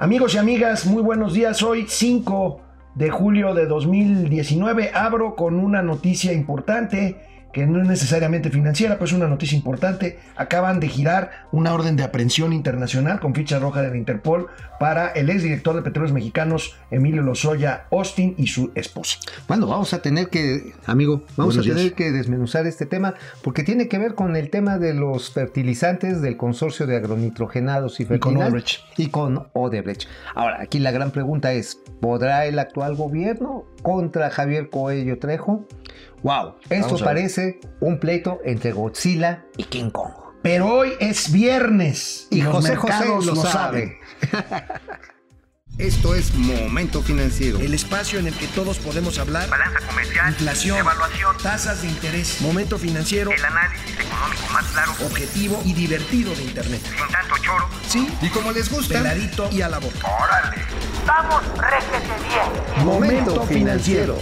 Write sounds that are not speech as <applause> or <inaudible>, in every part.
Amigos y amigas, muy buenos días. Hoy 5 de julio de 2019 abro con una noticia importante que no es necesariamente financiera, pues es una noticia importante. Acaban de girar una orden de aprehensión internacional con ficha roja de la Interpol para el exdirector de Petróleos Mexicanos, Emilio Lozoya Austin, y su esposa. Bueno, vamos a tener que, amigo, vamos a tener que desmenuzar este tema porque tiene que ver con el tema de los fertilizantes del consorcio de agronitrogenados y fertilizantes. Y con Odebrecht. Ahora, aquí la gran pregunta es, ¿podrá el actual gobierno contra Javier Coello Trejo? Wow, esto parece un pleito entre Godzilla y King Kong. Pero hoy es viernes y, José José lo, sabe. <laughs> Esto es Momento Financiero. El espacio en el que todos podemos hablar. Balanza comercial. Inflación. Evaluación. Tasas de interés. Momento Financiero. El análisis económico más claro. Objetivo y divertido de Internet. Sin tanto choro. Sí. Y como les gusta. Peladito y a la boca. ¡Órale! ¡Vamos, réjete bien! Momento Financiero.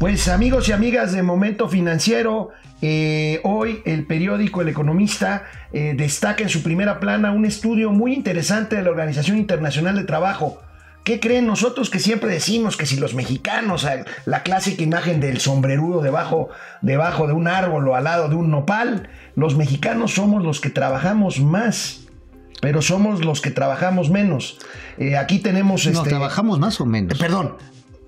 Pues amigos y amigas de Momento Financiero, eh, hoy el periódico El Economista eh, destaca en su primera plana un estudio muy interesante de la Organización Internacional de Trabajo. ¿Qué creen nosotros que siempre decimos que si los mexicanos, la clásica imagen del sombrerudo debajo, debajo de un árbol o al lado de un nopal, los mexicanos somos los que trabajamos más? Pero somos los que trabajamos menos. Eh, aquí tenemos... No, este, trabajamos más o menos. perdón,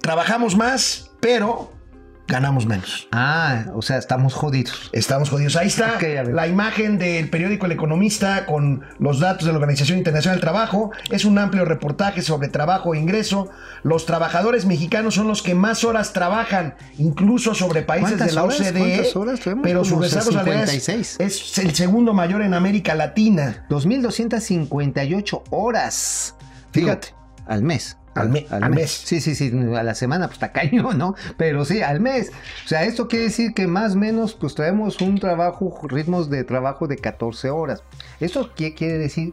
trabajamos más, pero ganamos menos. Ah, o sea, estamos jodidos. Estamos jodidos. Ahí está la imagen del periódico El Economista con los datos de la Organización Internacional del Trabajo. Es un amplio reportaje sobre trabajo e ingreso. Los trabajadores mexicanos son los que más horas trabajan, incluso sobre países de la OCDE. Horas pero su salariales es el segundo mayor en América Latina. 2.258 horas. Fíjate, al mes. Al, mes. Sí, sí, sí, a la semana, pues está cañón, ¿no? Pero sí, al mes. O sea, esto quiere decir que más o menos, pues traemos un trabajo, ritmos de trabajo de 14 horas. ¿Esto qué quiere decir?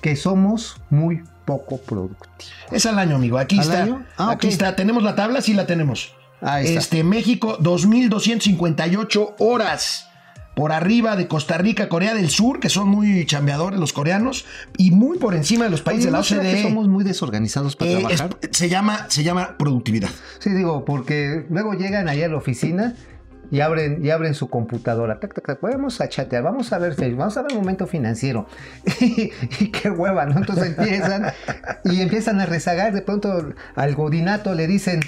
Que somos muy poco productivos. Es al año, amigo. Aquí está. Ah, aquí está. ¿Tenemos la tabla? Sí la tenemos. Ahí está. Este, México, 2.258 horas por arriba de Costa Rica, Corea del Sur, que son muy chambeadores los coreanos, y muy por encima de los países de la OCDE. somos muy desorganizados para eh, trabajar? se, llama, se llama productividad. Sí, digo, porque luego llegan allá a la oficina y abren, y abren su computadora. Tac, tac, tac, vamos a chatear, vamos a ver Facebook, vamos a ver el momento financiero. <laughs> y, qué hueva, ¿no? Entonces empiezan y empiezan a rezagar. De pronto al godinato le dicen,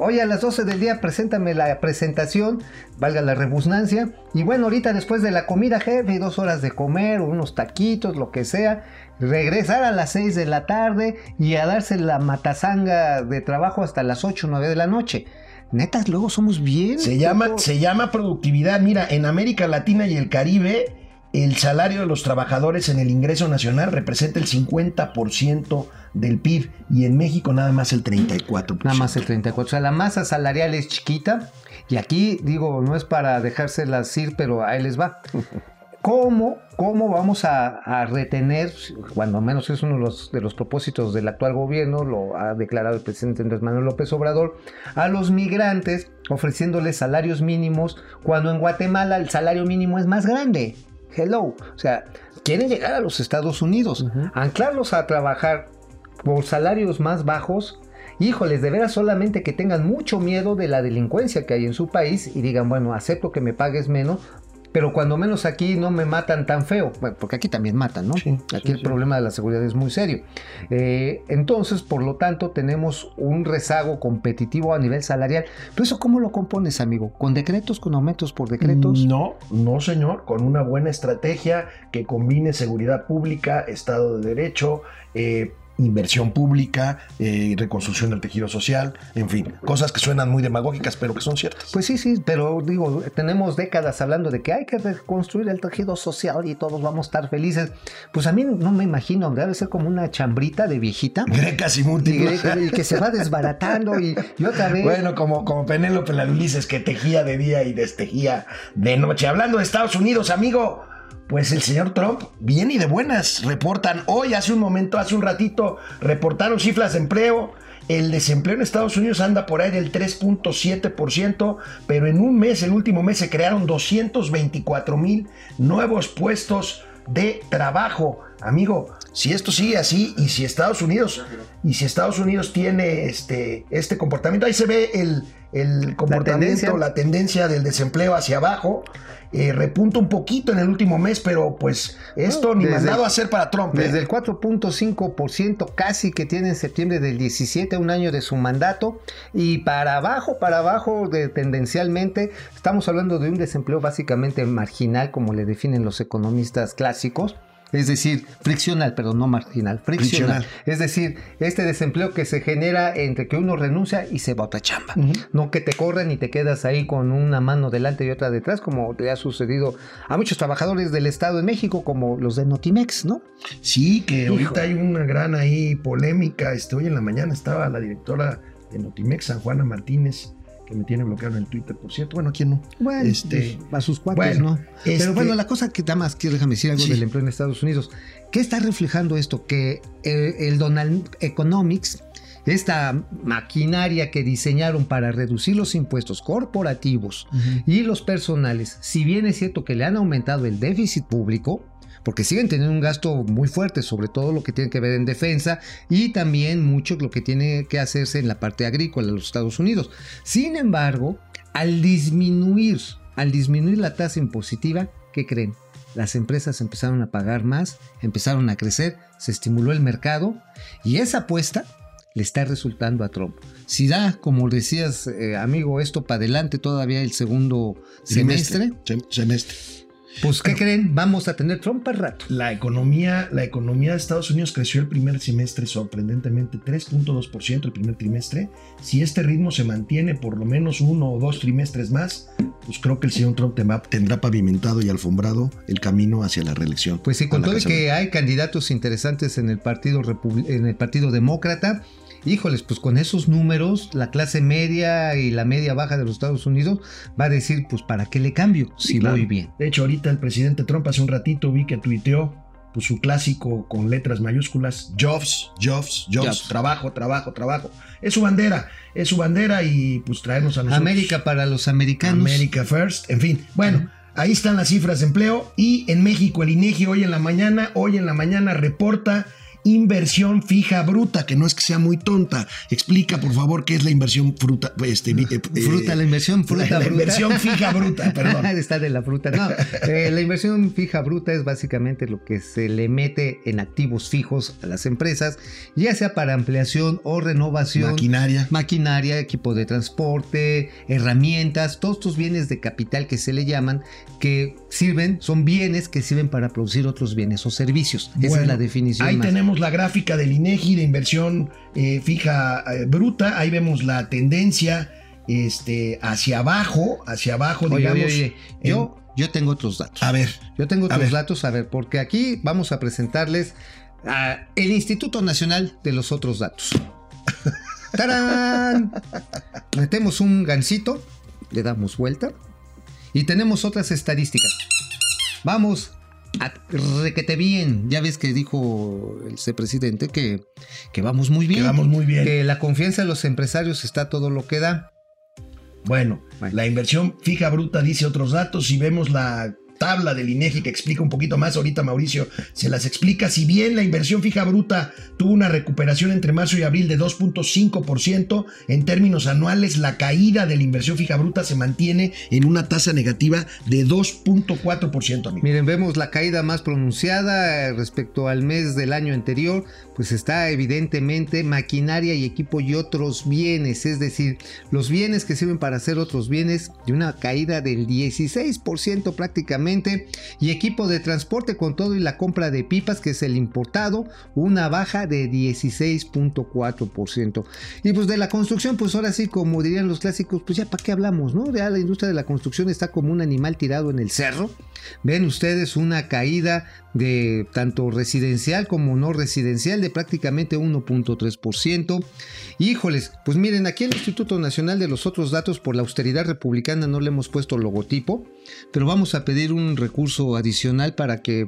Hoy a las 12 del día preséntame la presentación, valga la rebusnancia. Y bueno, ahorita después de la comida, jefe, dos horas de comer, unos taquitos, lo que sea. Regresar a las 6 de la tarde y a darse la matazanga de trabajo hasta las 8 o 9 de la noche. Netas, luego somos bien. Se llama, se llama productividad. Mira, en América Latina y el Caribe, el salario de los trabajadores en el ingreso nacional representa el 50% del PIB y en México nada más el 34%. Nada más el 34%. O sea, la masa salarial es chiquita y aquí digo, no es para dejárselas ir, pero ahí les va. <laughs> ¿Cómo, cómo vamos a, retener, cuando menos es uno de los, de los propósitos del actual gobierno, lo ha declarado el presidente Andrés Manuel López Obrador, a los migrantes ofreciéndoles salarios mínimos cuando en Guatemala el salario mínimo es más grande? Hello. O sea, quieren llegar a los Estados Unidos, anclarlos a trabajar por salarios más bajos, híjoles, de veras solamente que tengan mucho miedo de la delincuencia que hay en su país y digan, bueno, acepto que me pagues menos, pero cuando menos aquí no me matan tan feo, porque aquí también matan, ¿no? aquí el problema de la seguridad es muy serio. Eh, entonces, por lo tanto, tenemos un rezago competitivo a nivel salarial. ¿Pero eso cómo lo compones, amigo? ¿Con decretos, con aumentos por decretos? No, no, señor, con una buena estrategia que combine seguridad pública, Estado de Derecho, eh, inversión pública, eh, reconstrucción del tejido social, en fin, cosas que suenan muy demagógicas, pero que son ciertas. Pues sí, sí, pero digo, tenemos décadas hablando de que hay que reconstruir el tejido social y todos vamos a estar felices. Pues a mí no me imagino, debe ser como una chambrita de viejita. Grecas y múltiples. Y, que se va desbaratando y, otra vez. Bueno, como, como Penélope la Ulises que tejía de día y destejía de noche. Hablando de Estados Unidos, amigo, pues el señor Trump viene y de buenas. Reportan hoy, hace un momento, hace un ratito, reportaron cifras de empleo. El desempleo en Estados Unidos anda por ahí del 3.7%, pero en un mes, el último mes, se crearon 224 mil nuevos puestos de trabajo. Amigo, si esto sigue así y si Estados Unidos y si Estados Unidos tiene este, este comportamiento, ahí se ve el, el comportamiento, la tendencia. del desempleo hacia abajo. Eh, repunta un poquito en el último mes, pero pues esto ni mandado a hacer para Trump. ¿eh? Desde el 4.5% casi que tiene en septiembre del 17, un año de su mandato, y para abajo, para abajo de, tendencialmente, estamos hablando de un desempleo básicamente marginal, como le definen los economistas clásicos. Es decir, friccional, perdón, no marginal, friccional. Friccional. Es decir, este desempleo que se genera entre que uno renuncia y se va a otra chamba. No que te corren y te quedas ahí con una mano delante y otra detrás, como le ha sucedido a muchos trabajadores del Estado de México, como los de Notimex, ¿no? Sí, que ahorita hay una gran ahí polémica. Este, hoy en la mañana estaba la directora de Notimex, San Juana Martínez, que me tiene bloqueado en el Twitter, por cierto. Bueno, ¿quién no? Bueno, Este, pues, a sus cuates, bueno, ¿no? este- Pero bueno, la cosa que nada más quiero déjame decir algo Sí. del empleo en Estados Unidos. ¿Qué está reflejando esto? Que eh, el Donald Economics, esta maquinaria que diseñaron para reducir los impuestos corporativos y los personales, si bien es cierto que le han aumentado el déficit público, porque siguen teniendo un gasto muy fuerte, sobre todo lo que tiene que ver en defensa y también mucho lo que tiene que hacerse en la parte agrícola de los Estados Unidos. Sin embargo, al disminuir, al disminuir la tasa impositiva, ¿qué creen? Las empresas empezaron a pagar más, empezaron a crecer, se estimuló el mercado y esa apuesta le está resultando a Trump. Si da, como decías, eh, amigo, esto para adelante todavía el segundo semestre, Sem- semestre. Pues ¿qué creen? Vamos a tener Trump al rato. La economía, la economía de Estados Unidos creció el primer semestre sorprendentemente 3.2% el primer trimestre. Si este ritmo se mantiene por lo menos uno o dos trimestres más, pues creo que el señor Trump tendrá, pavimentado y alfombrado el camino hacia la reelección. Pues sí, con todo que hay candidatos interesantes en el partido en el partido demócrata, híjoles, pues con esos números, la clase media y la media baja de los Estados Unidos va a decir, pues ¿para qué le cambio si Sí, claro. voy bien? De hecho, ahorita el presidente Trump hace un ratito vi que tuiteó pues, su clásico con letras mayúsculas, Jobs, Jobs, Jobs, Jobs. trabajo, trabajo, trabajo. Es su bandera, es su bandera y pues traernos a nosotros. América para los americanos. America First, en fin. Bueno, ahí están las cifras de empleo y en México el INEGI hoy en la mañana, hoy en la mañana reporta inversión fija bruta, que no es que sea muy tonta. Explica, por favor, qué es la inversión fruta, este, eh, eh, Fruta, la inversión fruta la, la bruta. inversión fija bruta, <laughs> perdón. Está de la fruta. No, eh, la inversión fija bruta es básicamente lo que se le mete en activos fijos a las empresas, ya sea para ampliación o renovación. Maquinaria. maquinaria, equipo de transporte, herramientas, todos estos bienes de capital que se le llaman, que sirven, son bienes que sirven para producir otros bienes o servicios. Esa es la definición. Ahí más. tenemos la gráfica del INEGI de inversión eh, fija eh, bruta. Ahí vemos la tendencia este, hacia abajo, hacia abajo, Oye, digamos. oye, oye, yo, yo tengo otros datos. A ver, Yo tengo otros ver. datos, a ver, porque aquí vamos a presentarles a el Instituto Nacional de los otros datos. <laughs> ¡Tarán! Metemos un gancito, le damos vuelta y tenemos otras estadísticas. Vamos requete bien. Ya ves que dijo el presidente que, que vamos muy bien. que vamos muy bien. Que la confianza de los empresarios está todo lo que da. Bueno, Bueno. la inversión fija bruta dice otros datos. Si vemos la tabla del INEGI que explica un poquito más, ahorita Mauricio se las explica. Si bien la inversión fija bruta tuvo una recuperación entre marzo y abril de 2.5%, en términos anuales la caída de la inversión fija bruta se mantiene en una tasa negativa de 2.4%, amigo. Miren, vemos la caída más pronunciada eh, respecto al mes del año anterior, pues está evidentemente maquinaria y equipo y otros bienes, es decir, los bienes que sirven para hacer otros bienes de una caída del 16% prácticamente y equipo de transporte con todo y la compra de pipas que es el importado, una baja de 16.4%. Y pues de la construcción, pues ahora sí, como dirían los clásicos, pues ya para qué hablamos, ¿no? Ya la industria de la construcción está como un animal tirado en el cerro. Ven ustedes una caída de tanto residencial como no residencial de prácticamente 1.3%. Híjoles, pues miren, aquí el Instituto Nacional de los otros datos por la austeridad republicana no le hemos puesto logotipo, pero vamos a pedir un recurso adicional para que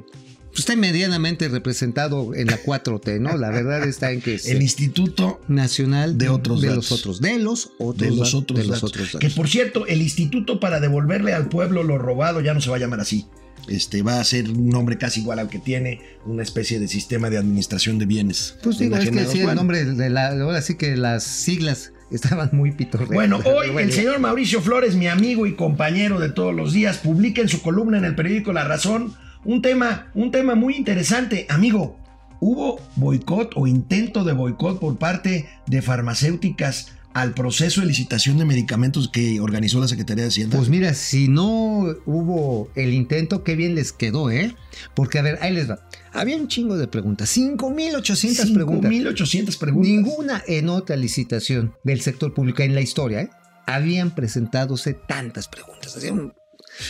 pues, esté medianamente representado en la 4T, ¿no? La verdad está en que es <laughs> El Instituto nacional de otros de datos. los otros, de los otros, de los otros de los datos. otros Que datos. por cierto, el instituto para devolverle al pueblo lo robado ya no se va a llamar así. este, va a ser un nombre casi igual al que tiene una especie de sistema de administración de bienes. Pues digo, es que sí, el nombre de la. Ahora sí que las siglas estaban muy pitorreadas. Bueno, hoy el señor Mauricio Flores, mi amigo y compañero de todos los días, publica en su columna en el periódico La Razón un tema, un tema muy interesante. Amigo, ¿hubo boicot o intento de boicot por parte de farmacéuticas al proceso de licitación de medicamentos que organizó la Secretaría de Hacienda? Pues mira, si no hubo el intento, qué bien les quedó, ¿eh? Porque, a ver, ahí les va. Había un chingo de preguntas, 5.800 preguntas. 5.800 preguntas. Ninguna en otra licitación del sector público en la historia, ¿eh? Habían presentadose tantas preguntas. Un-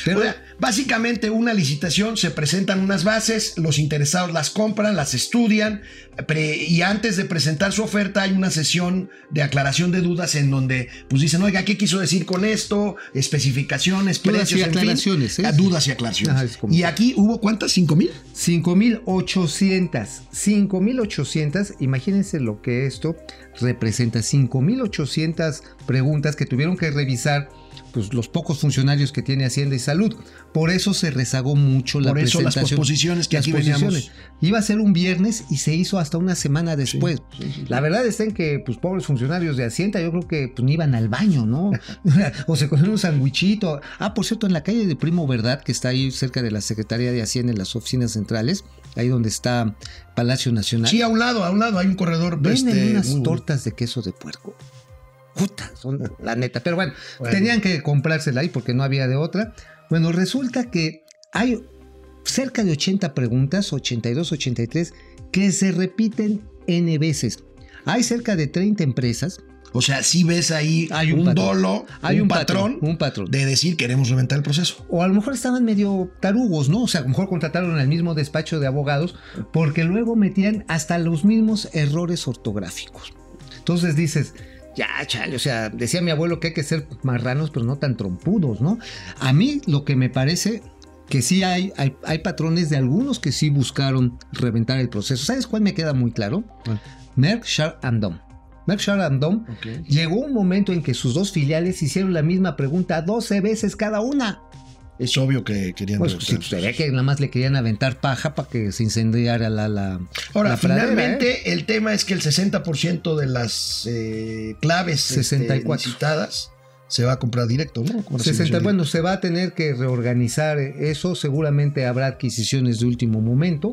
Pero O sea, básicamente una licitación, se presentan unas bases, los interesados las compran, las estudian pre- y antes de presentar su oferta hay una sesión de aclaración de dudas en donde pues dicen, oiga, ¿qué quiso decir con esto? Especificaciones, Dudas precios, y en fin. aclaraciones, ¿eh? Ah, Dudas y aclaraciones. Ajá, como- y aquí hubo cuántas, ¿cinco mil? 5.800. 5.800. Imagínense lo que esto representa. 5.800 preguntas que tuvieron que revisar pues, los pocos funcionarios que tiene Hacienda y Salud. Por eso se rezagó mucho la Por eso las posposiciones que Las aquí posiciones. veníamos. Iba a ser un viernes y se hizo hasta una semana después. sí, sí, sí. La verdad está en que, pues, pobres funcionarios de Hacienda, yo creo que pues, ni iban al baño, ¿no? <laughs> o se comieron un sandwichito. Ah, por cierto, en la calle de Primo Verdad, que está ahí cerca de la Secretaría de Hacienda, en las oficinas centrales, ahí donde está Palacio Nacional. Sí, a un lado, a un lado hay un corredor. Venden este, unas tortas de queso de puerco. Puta, son la neta. Pero bueno, Bueno. tenían que comprársela ahí porque no había de otra. Bueno, resulta que hay cerca de 80 preguntas, 82, 83, que se repiten N veces. Hay cerca de 30 empresas. O sea, si ves ahí Hay un un, patrón. dolo, Hay un, patrón, Un patrón. de decir queremos reventar el proceso. O a lo mejor estaban medio tarugos, ¿no? O sea, a lo mejor contrataron al mismo despacho de abogados porque luego metían hasta los mismos errores ortográficos. Entonces dices, ya, chale, o sea, decía mi abuelo que hay que ser marranos, pero no tan trompudos, ¿no? A mí lo que me parece que sí hay, hay, hay patrones de algunos que sí buscaron reventar el proceso. ¿Sabes cuál me queda muy claro? Merck, Sharp and Dom. Merck, Sharp and Dom llegó un momento en que sus dos filiales hicieron la misma pregunta 12 veces cada una. Es obvio que querían Pues sí, pues, que nada más le querían aventar paja para que se incendiara la. la Ahora, la pradera, finalmente, ¿eh? el tema es que el 60% de las eh, claves este, 64. licitadas se va a comprar directo, ¿no? Como 60, asignación bueno, se va a tener que reorganizar eso. Seguramente habrá adquisiciones de último momento.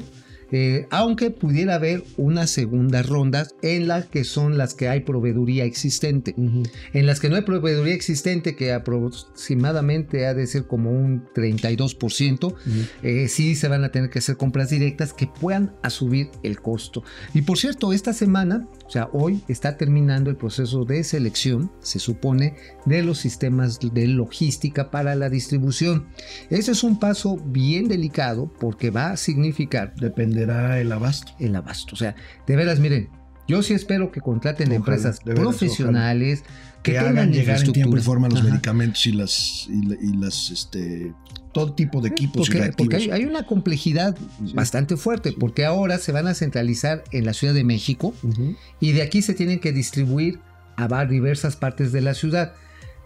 Eh, aunque pudiera haber una segunda ronda en la que son las que hay proveeduría existente. En las que no hay proveeduría existente, que aproximadamente ha de ser como un 32%, eh, sí se van a tener que hacer compras directas que puedan a subir el costo. Y por cierto, esta semana, o sea, hoy está terminando el proceso de selección, se supone, de los sistemas de logística para la distribución. Ese es un paso bien delicado porque va a significar El abasto. el abasto. O sea, de veras, miren, yo sí espero que contraten Ojalá, empresas veras, profesionales Que, tengan hagan llegar en tiempo y forma los medicamentos y las, y, la- y las, este, todo tipo de equipos y Porque, reactivos. porque hay, hay una complejidad bastante fuerte, porque ahora se van a centralizar en la Ciudad de México y de aquí se tienen que distribuir a diversas partes de la ciudad.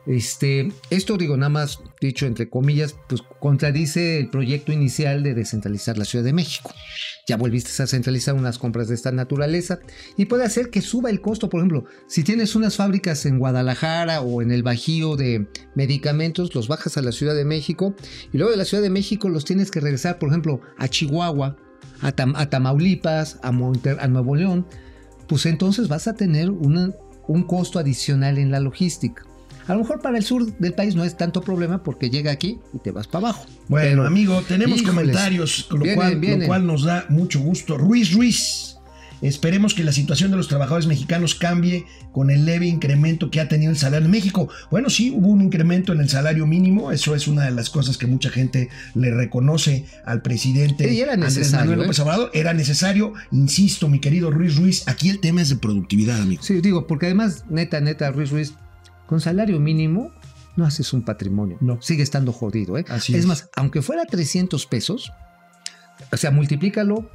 Este, esto digo nada más dicho entre comillas, pues contradice el proyecto inicial de descentralizar la Ciudad de México. Ya volviste a centralizar unas compras de esta naturaleza y puede hacer que suba el costo. Por ejemplo, si tienes unas fábricas en Guadalajara o en el Bajío de medicamentos, los bajas a la Ciudad de México y luego de la Ciudad de México los tienes que regresar, por ejemplo, a Chihuahua, a, Tam- a Tamaulipas, a, Monter- a Nuevo León, pues entonces vas a tener un costo adicional en la logística. A lo mejor para el sur del país no es tanto problema porque llega aquí y te vas para abajo. Bueno, Pero, amigo, tenemos híjoles, comentarios, lo, vienen, cual, lo vienen. cual nos da mucho gusto. Ruiz Ruiz. Esperemos que la situación de los trabajadores mexicanos cambie con el leve incremento que ha tenido el salario en México. Bueno, sí, hubo un incremento en el salario mínimo. Eso es una de las cosas que mucha gente le reconoce al presidente Y era Andrés necesario, Manuel ¿eh? López Obrador. Era necesario, insisto, mi querido Ruiz Ruiz. Aquí el tema es de productividad, amigo. Sí, digo, porque además, neta, neta, Ruiz Ruiz, con salario mínimo no haces un patrimonio. No. Sigue estando jodido, ¿eh? Así es, es. más, aunque fuera 300 pesos, o sea, multiplícalo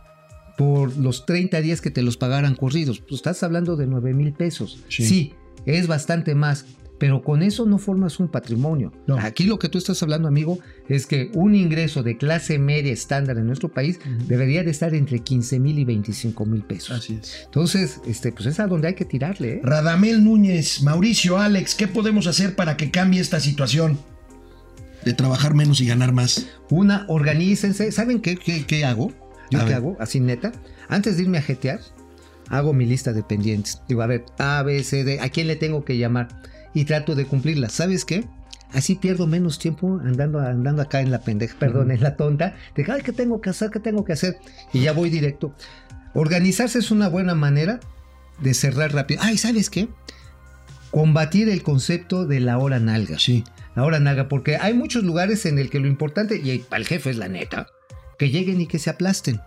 por los 30 días que te los pagaran corridos. Pues estás hablando de 9 mil pesos. Sí. Sí. es bastante más. Pero con eso no formas un patrimonio. No. Aquí lo que tú estás hablando, amigo, es que un ingreso de clase media estándar en nuestro país debería de estar entre 15 mil y 25 mil pesos. Así es. Entonces, este, pues es a donde hay que tirarle. ¿eh? Radamel Núñez, Mauricio, Alex, ¿qué podemos hacer para que cambie esta situación? De trabajar menos y ganar más. Una, organícense. ¿Saben qué, qué- qué hago? ¿Yo A qué ver. hago? Así neta. Antes de irme a jetear, hago mi lista de pendientes. Digo, a ver, A, B, C, D, ¿a quién le tengo que llamar? Y trato de cumplirla. ¿Sabes qué? Así pierdo menos tiempo andando, andando acá en la pendeja, perdón, en la tonta. De, ay, ¿qué tengo que hacer? ¿Qué tengo que hacer? Y ya voy directo. Organizarse es una buena manera de cerrar rápido. Ay, ¿sabes qué? Combatir el concepto de la hora nalga. Sí. La hora nalga, porque hay muchos lugares en el que lo importante, y para el jefe es la neta, que lleguen y que se aplasten.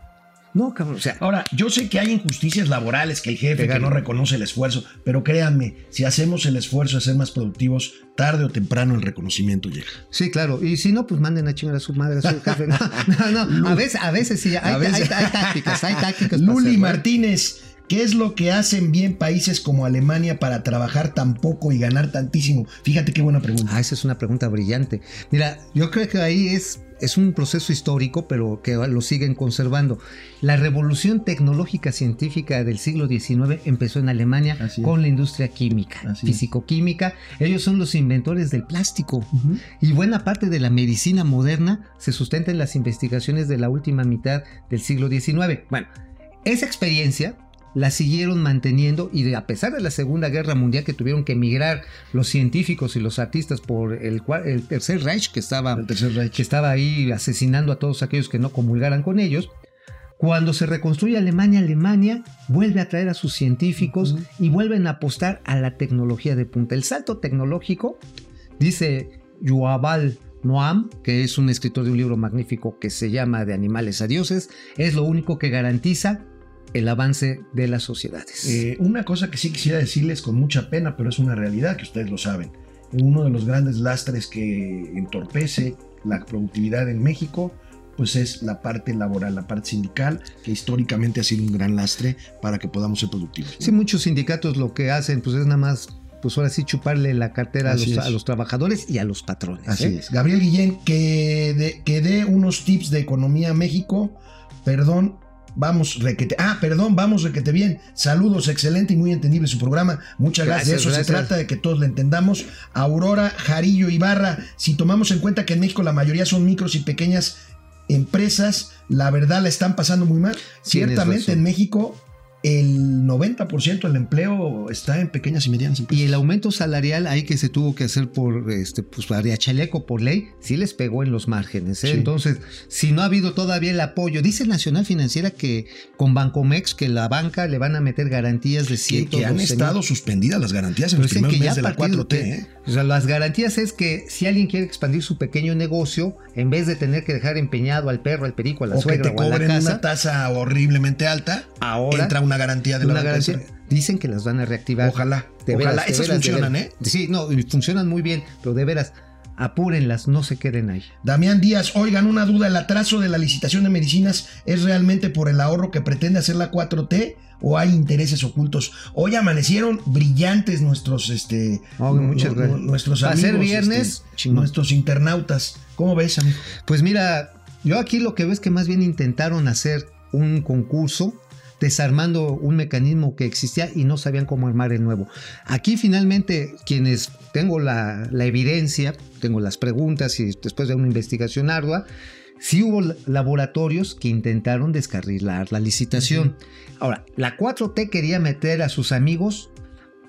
No, cabrón, o sea, Ahora, yo sé que hay injusticias laborales, que el jefe que no reconoce el esfuerzo, pero créanme, si hacemos el esfuerzo de ser más productivos, tarde o temprano el reconocimiento llega. sí, claro. Y si no, pues manden a chingar a su madre, a su jefe. <laughs> No, no, no. A veces, a veces sí, hay, A veces. hay- hay tácticas, hay tácticas. Luli ¿eh? Martínez, ¿qué es lo que hacen bien países como Alemania para trabajar tan poco y ganar tantísimo? Fíjate qué buena pregunta. Ah, esa es una pregunta brillante. Mira, yo creo que ahí es, es un proceso histórico, pero que lo siguen conservando. La revolución tecnológica científica del siglo XIX empezó en Alemania Así es. con la industria química, físico-química. Ellos son los inventores del plástico. Y buena parte de la medicina moderna se sustenta en las investigaciones de la última mitad del siglo XIX. Bueno, esa experiencia la siguieron manteniendo y de- a pesar de la Segunda Guerra Mundial que tuvieron que emigrar los científicos y los artistas por el, Tercer Reich que estaba, El Tercer Reich. que estaba ahí asesinando a todos aquellos que no comulgaran con ellos, cuando se reconstruye Alemania, Alemania vuelve a traer a sus científicos y vuelven a apostar a la tecnología de punta. El salto tecnológico, dice Yuval Noam, que es un escritor de un libro magnífico que se llama De animales a dioses, es lo único que garantiza el avance de las sociedades. Eh, una cosa que sí quisiera decirles con mucha pena, pero es una realidad que ustedes lo saben. Uno de los grandes lastres que entorpece la productividad en México, pues es la parte laboral, la parte sindical, que históricamente ha sido un gran lastre para que podamos ser productivos. ¿no? Sí, muchos sindicatos lo que hacen, pues es nada más, pues ahora sí chuparle la cartera a los, a los trabajadores y a los patrones. Así ¿eh? es. Gabriel Guillén, que, de- que dé unos tips de economía a México. Perdón, vamos, requete. Ah, perdón, vamos, requete bien. Saludos, excelente y muy entendible su programa. Muchas gracias. Gracias, De eso se trata, de que todos le entendamos. Aurora Jarillo Ibarra, si tomamos en cuenta que en México la mayoría son micros y pequeñas empresas, la verdad la están pasando muy mal. Ciertamente en México el 90% del empleo está en pequeñas y medianas empresas. Y el aumento salarial ahí que se tuvo que hacer por este pues para chaleco por ley, sí les pegó en los márgenes. ¿eh? Sí. Entonces, si no ha habido todavía el apoyo, dice Nacional Financiera que con Bancomex, que la banca le van a meter garantías de que, 112 que han mil. estado suspendidas las garantías en Pero los primeros que meses de la a partir 4T. de- ¿eh? O sea, las garantías es que si alguien quiere expandir su pequeño negocio, en vez de tener que dejar empeñado al perro, al perico, a la O que te o a la cobren casa, una tasa horriblemente alta, ahora entra una garantía de la una garantía. Dicen que las van a reactivar. Ojalá, De ojalá. veras, de Esas veras, funcionan. ¿eh? Sí, no, funcionan muy bien, pero de veras, apúrenlas, no se queden ahí. Damián Díaz, oigan, una duda, ¿el atraso de la licitación de medicinas es realmente por el ahorro que pretende hacer la 4T o hay intereses ocultos? Hoy amanecieron brillantes nuestros, este, Oh, muchas gracias. nu- nuestros amigos, ser viernes, este, nuestros internautas. ¿Cómo ves, amigo? Pues mira, yo aquí lo que veo es que más bien intentaron hacer un concurso desarmando un mecanismo que existía y no sabían cómo armar el nuevo. Aquí finalmente quienes tengo la, la evidencia, tengo las preguntas y después de una investigación ardua, sí hubo laboratorios que intentaron descarrilar la licitación. Ahora, la 4T quería meter a sus amigos.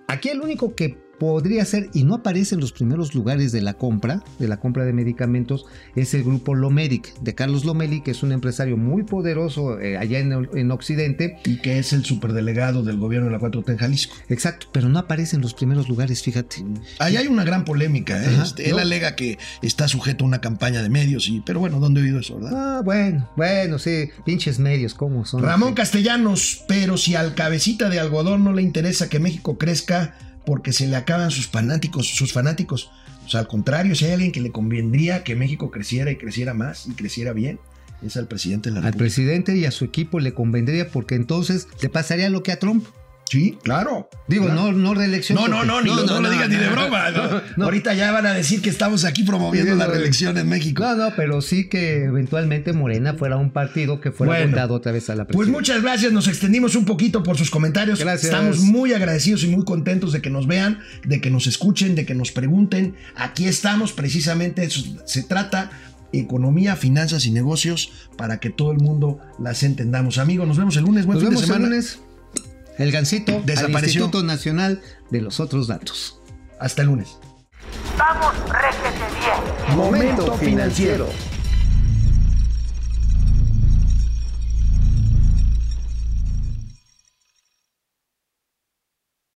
Aquí el único que podría ser y no aparece en los primeros lugares de la compra, de la compra de medicamentos, es el grupo Lomedic de Carlos Lomeli, que es un empresario muy poderoso eh, allá en, en Occidente. Y que es el superdelegado del gobierno de la 4T en Jalisco. Exacto, pero no aparece en los primeros lugares, fíjate. Ahí hay una gran polémica. ¿eh? Ajá, Este, él no. alega que está sujeto a una campaña de medios, y, pero bueno, ¿dónde he oído eso, verdad? Ah, bueno, bueno, sí, pinches medios, ¿cómo son? Ramón Castellanos, pero si al cabecita de algodón no le interesa que México crezca porque se le acaban sus fanáticos, sus fanáticos. O sea, al contrario, si hay alguien que le convendría que México creciera y creciera más y creciera bien, es al presidente de la Al República. presidente y a su equipo le convendría porque entonces le pasaría lo que a Trump. Sí, claro. Digo, no, no reelección. No, no, no, ni lo, no lo digas ni de broma. <laughs> ¿no? Ahorita ya van a decir que estamos aquí promoviendo la reelección en México. No, no, pero sí que eventualmente Morena fuera un partido que fuera Bueno, votado otra vez a la Pues presidencia. muchas gracias, nos extendimos un poquito por sus comentarios. Gracias. Estamos muy agradecidos y muy contentos de que nos vean, de que nos escuchen, de que nos pregunten. Aquí estamos, precisamente eso se trata. Economía, finanzas y negocios para que todo el mundo las entendamos. Amigos, nos vemos el lunes. Buen Nos fin vemos de el semana. lunes. El Gancito al Desapareció. Instituto Nacional de los Otros Datos. Hasta el lunes. Vamos, réjete bien. Momento financiero.